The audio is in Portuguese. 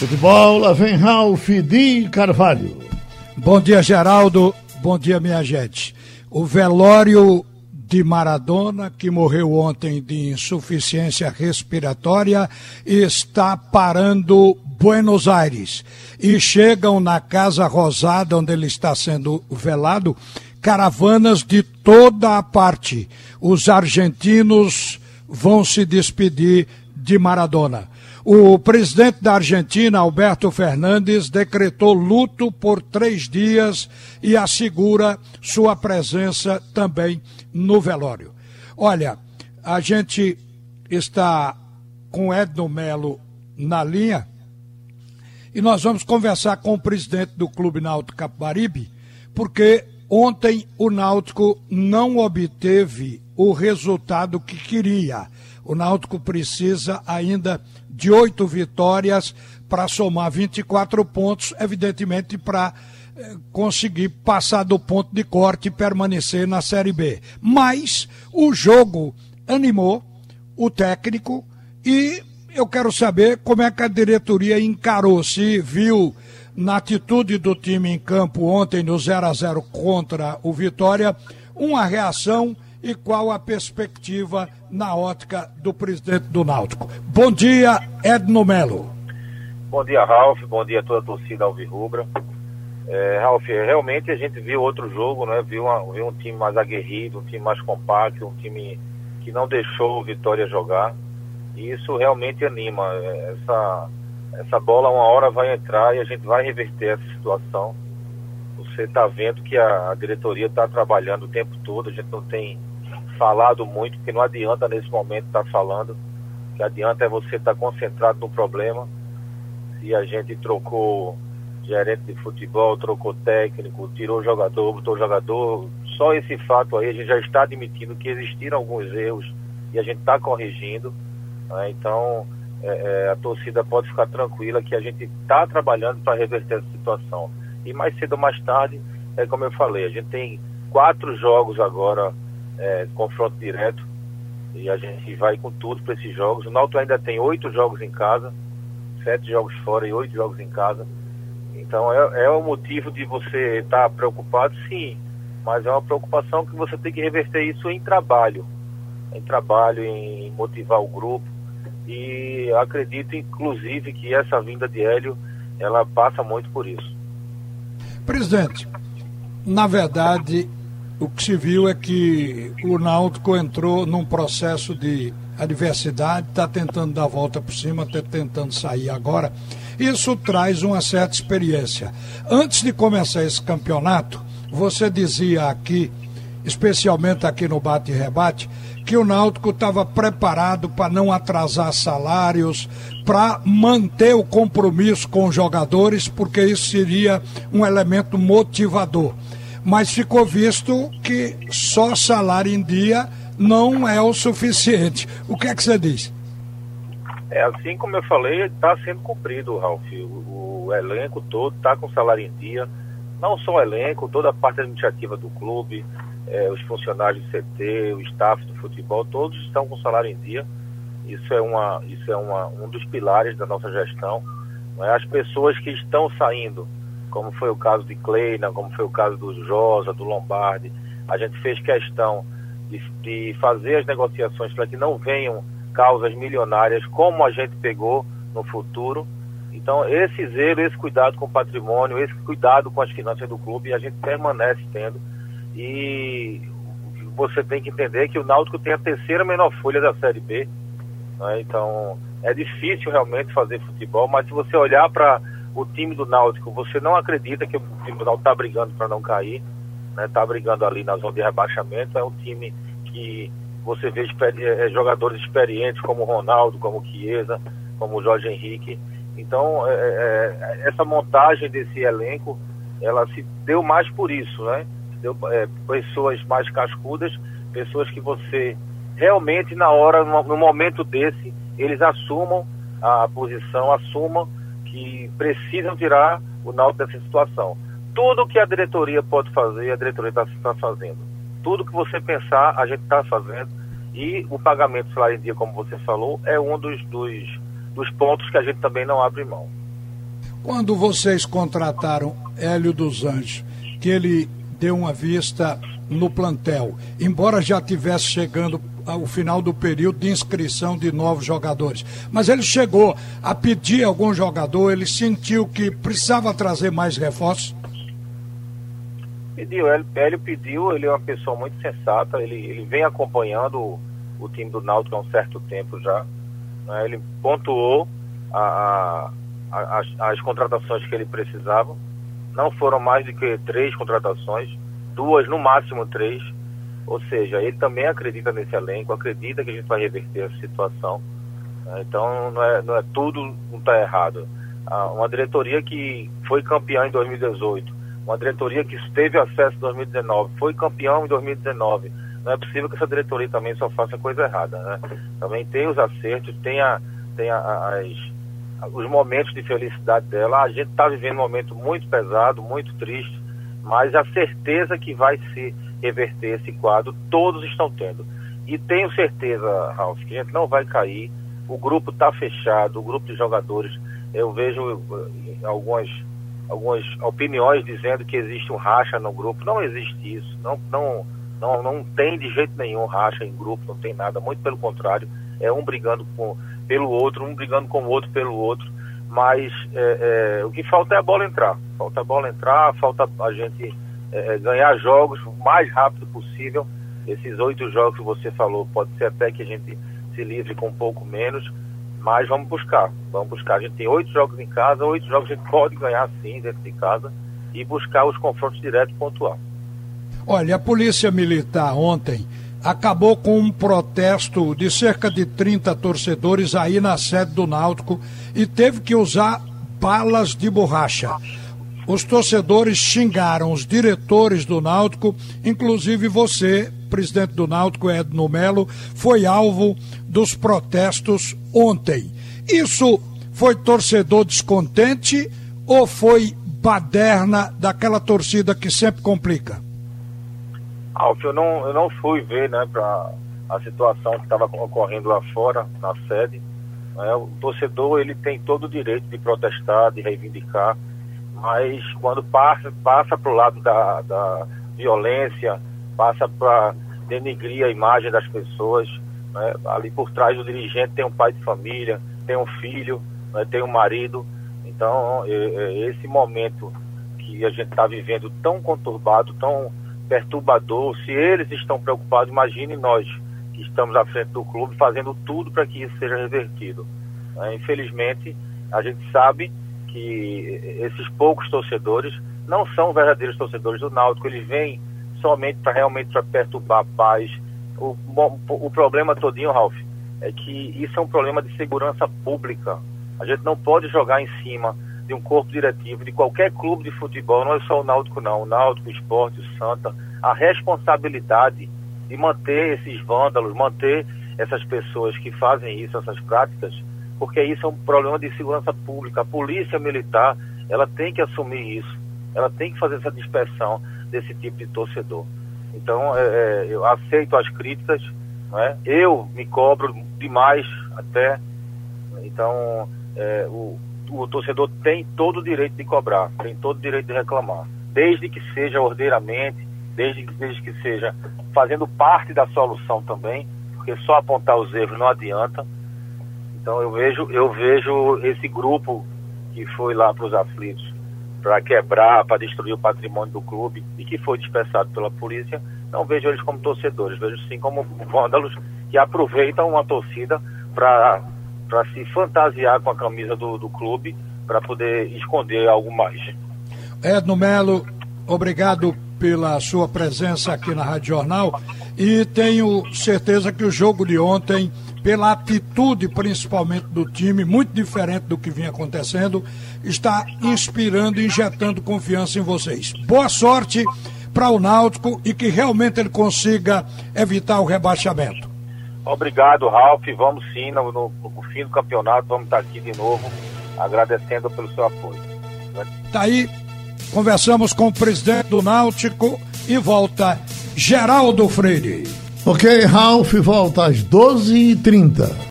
Futebol, lá vem Ralf de Carvalho. Bom dia, Geraldo. Bom dia, minha gente. O velório de Maradona, que morreu ontem de insuficiência respiratória, está parando Buenos Aires. E chegam na Casa Rosada, onde ele está sendo velado, caravanas de toda a parte. Os argentinos vão se despedir de Maradona. O presidente da Argentina, Alberto Fernandes, decretou luto por três dias e assegura sua presença também no velório. Olha, a gente está com Edno Melo na linha e nós vamos conversar com o presidente do Clube Náutico Capibaribe, porque ontem o Náutico não obteve o resultado que queria. O Náutico precisa ainda de oito vitórias para somar 24 pontos, evidentemente para eh, conseguir passar do ponto de corte e permanecer na Série B. Mas o jogo animou o técnico e eu quero saber como é que a diretoria encarou, se viu na atitude do time em campo ontem no 0 a 0 contra o Vitória, uma reação e qual a perspectiva na ótica do presidente do Náutico. Bom dia, Edno Melo. Bom dia, Ralf. Bom dia a toda a torcida Alvirrubra. É, Ralf, realmente a gente viu outro jogo, né? Viu, uma, viu um time mais aguerrido, um time mais compacto, um time que não deixou o Vitória jogar. E isso realmente anima. É, essa, essa bola uma hora vai entrar e a gente vai reverter essa situação. Você está vendo que a, diretoria está trabalhando o tempo todo, a gente não tem falado muito, porque não adianta nesse momento estar tá falando. O que adianta é você estar tá concentrado no problema. Se a gente trocou gerente de futebol, trocou técnico, tirou jogador, botou jogador, só esse fato aí a gente já está admitindo que existiram alguns erros e a gente está corrigindo. Né? Então é, é, a torcida pode ficar tranquila que a gente está trabalhando para reverter essa situação. E mais cedo ou mais tarde, é como eu falei, a gente tem quatro jogos agora é, confronto direto e a gente vai com tudo para esses jogos. O Náutico ainda tem oito jogos em casa, sete jogos fora e oito jogos em casa. Então é, é o motivo de você estar tá preocupado, sim, mas é uma preocupação que você tem que reverter isso em trabalho, em trabalho, em motivar o grupo. E acredito, inclusive, que essa vinda de Hélio, ela passa muito por isso. Presidente, na verdade, o que se viu é que o Náutico entrou num processo de adversidade, está tentando dar a volta por cima, está tentando sair agora. Isso traz uma certa experiência. Antes de começar esse campeonato, você dizia aqui, especialmente aqui no Bate e Rebate, que o Náutico estava preparado para não atrasar salários, para manter o compromisso com os jogadores, porque isso seria um elemento motivador mas ficou visto que só salário em dia não é o suficiente. O que é que você diz? É, assim como eu falei, está sendo cumprido, Ralf. O, o elenco todo está com salário em dia. Não só o elenco, toda a parte administrativa do clube, é, os funcionários do CT, o staff do futebol, todos estão com salário em dia. Isso é, uma, isso é uma, um dos pilares da nossa gestão. É? As pessoas que estão saindo como foi o caso de Kleina, como foi o caso do Josa, do Lombardi. A gente fez questão de, de fazer as negociações para que não venham causas milionárias como a gente pegou no futuro. Então, esse zelo, esse cuidado com o patrimônio, esse cuidado com as finanças do clube, a gente permanece tendo. E você tem que entender que o Náutico tem a terceira menor folha da Série B. Né? Então, é difícil realmente fazer futebol, mas se você olhar para o time do Náutico, você não acredita que o time do Náutico está brigando para não cair, está né? Tá brigando ali na zona de rebaixamento, é um time que você vê é, é, jogadores experientes como Ronaldo, como Chiesa, como Jorge Henrique. Então, é, é, é, essa montagem desse elenco, ela se deu mais por isso, né? Deu é, pessoas mais cascudas, pessoas que você realmente na hora, no, no momento desse, eles assumam a posição, assumam que precisam tirar o Náutico dessa situação. Tudo que a diretoria pode fazer, a diretoria está tá fazendo. Tudo que você pensar, a gente está fazendo. E o pagamento salário em dia, como você falou, é um dos, dos, dos pontos que a gente também não abre mão. Quando vocês contrataram Hélio dos Anjos, que ele deu uma vista no plantel, embora já tivesse chegando ao final do período de inscrição de novos jogadores. Mas ele chegou a pedir algum jogador, ele sentiu que precisava trazer mais reforços? Pediu, Hélio pediu, ele é uma pessoa muito sensata, ele, ele vem acompanhando o, o time do Náutico há um certo tempo já. Né? Ele pontuou a, a, as, as contratações que ele precisava. Não foram mais do que três contratações, duas, no máximo três. Ou seja, ele também acredita nesse elenco, acredita que a gente vai reverter essa situação. Né? Então, não é, não é tudo não está errado. Ah, uma diretoria que foi campeã em 2018, uma diretoria que teve acesso em 2019, foi campeão em 2019. Não é possível que essa diretoria também só faça coisa errada, né? Também tem os acertos, tem, a, tem a, as, os momentos de felicidade dela. A gente está vivendo um momento muito pesado, muito triste, mas a certeza que vai se reverter esse quadro, todos estão tendo. E tenho certeza, Ralf, que a gente não vai cair. O grupo está fechado, o grupo de jogadores. Eu vejo eh, algumas, algumas opiniões dizendo que existe um racha no grupo. Não existe isso. Não, não, não, não tem de jeito nenhum racha em grupo, não tem nada. Muito pelo contrário. É um brigando com, pelo outro, um brigando com o outro pelo outro. Mas é, é, o que falta é a bola entrar. Falta a bola entrar, falta a gente é, é, ganhar jogos o mais rápido possível. Esses oito jogos que você falou, pode ser até que a gente se livre com um pouco menos, mas vamos buscar. Vamos buscar. A gente tem oito jogos em casa, oito jogos a gente pode ganhar sim dentro de casa e buscar os confrontos diretos pontual. Olha, a Polícia Militar ontem acabou com um protesto de cerca de 30 torcedores aí na sede do Náutico e teve que usar balas de borracha. Os torcedores xingaram os diretores do Náutico, inclusive você, presidente do Náutico, Edno Melo, foi alvo dos protestos ontem. Isso foi torcedor descontente ou foi baderna daquela torcida que sempre complica? Alf, eu não, eu não fui ver né, para a situação que estava ocorrendo lá fora, na sede. Né? O torcedor ele tem todo o direito de protestar, de reivindicar mas quando passa passa para o lado da, da violência, passa para denigrir a imagem das pessoas, né? ali por trás do dirigente tem um pai de família, tem um filho, né? tem um marido, então é, é esse momento que a gente está vivendo tão conturbado, tão perturbador, se eles estão preocupados, imagine nós que estamos à frente do clube fazendo tudo para que isso seja revertido. Né? Infelizmente, a gente sabe que esses poucos torcedores não são verdadeiros torcedores do Náutico, eles vêm somente para realmente para perturbar a paz. O, o problema todinho, Ralf, é que isso é um problema de segurança pública. A gente não pode jogar em cima de um corpo diretivo de qualquer clube de futebol, não é só o Náutico não, o Náutico, o Esporte, o Santa, a responsabilidade de manter esses vândalos, manter essas pessoas que fazem isso, essas práticas, porque isso é um problema de segurança pública. A polícia militar, ela tem que assumir isso, ela tem que fazer essa dispersão desse tipo de torcedor. Então, é, é, eu aceito as críticas, é? eu me cobro demais até, então é, o, o torcedor tem todo o direito de cobrar, tem todo o direito de reclamar, desde que seja ordeiramente, desde, desde que seja fazendo parte da solução também, porque só apontar os erros não adianta, então eu vejo, eu vejo esse grupo que foi lá para os aflitos para quebrar, para destruir o patrimônio do clube e que foi dispersado pela polícia, não vejo eles como torcedores, vejo sim como vândalos que aproveitam uma torcida para se fantasiar com a camisa do, do clube para poder esconder algo mais. Edno Melo, obrigado pela sua presença aqui na Rádio Jornal e tenho certeza que o jogo de ontem pela atitude principalmente do time, muito diferente do que vinha acontecendo, está inspirando e injetando confiança em vocês. Boa sorte para o Náutico e que realmente ele consiga evitar o rebaixamento. Obrigado, Ralf. Vamos sim, no, no, no fim do campeonato, vamos estar aqui de novo, agradecendo pelo seu apoio. Tá aí, conversamos com o presidente do Náutico e volta Geraldo Freire. Ok, Ralph volta às 12h30.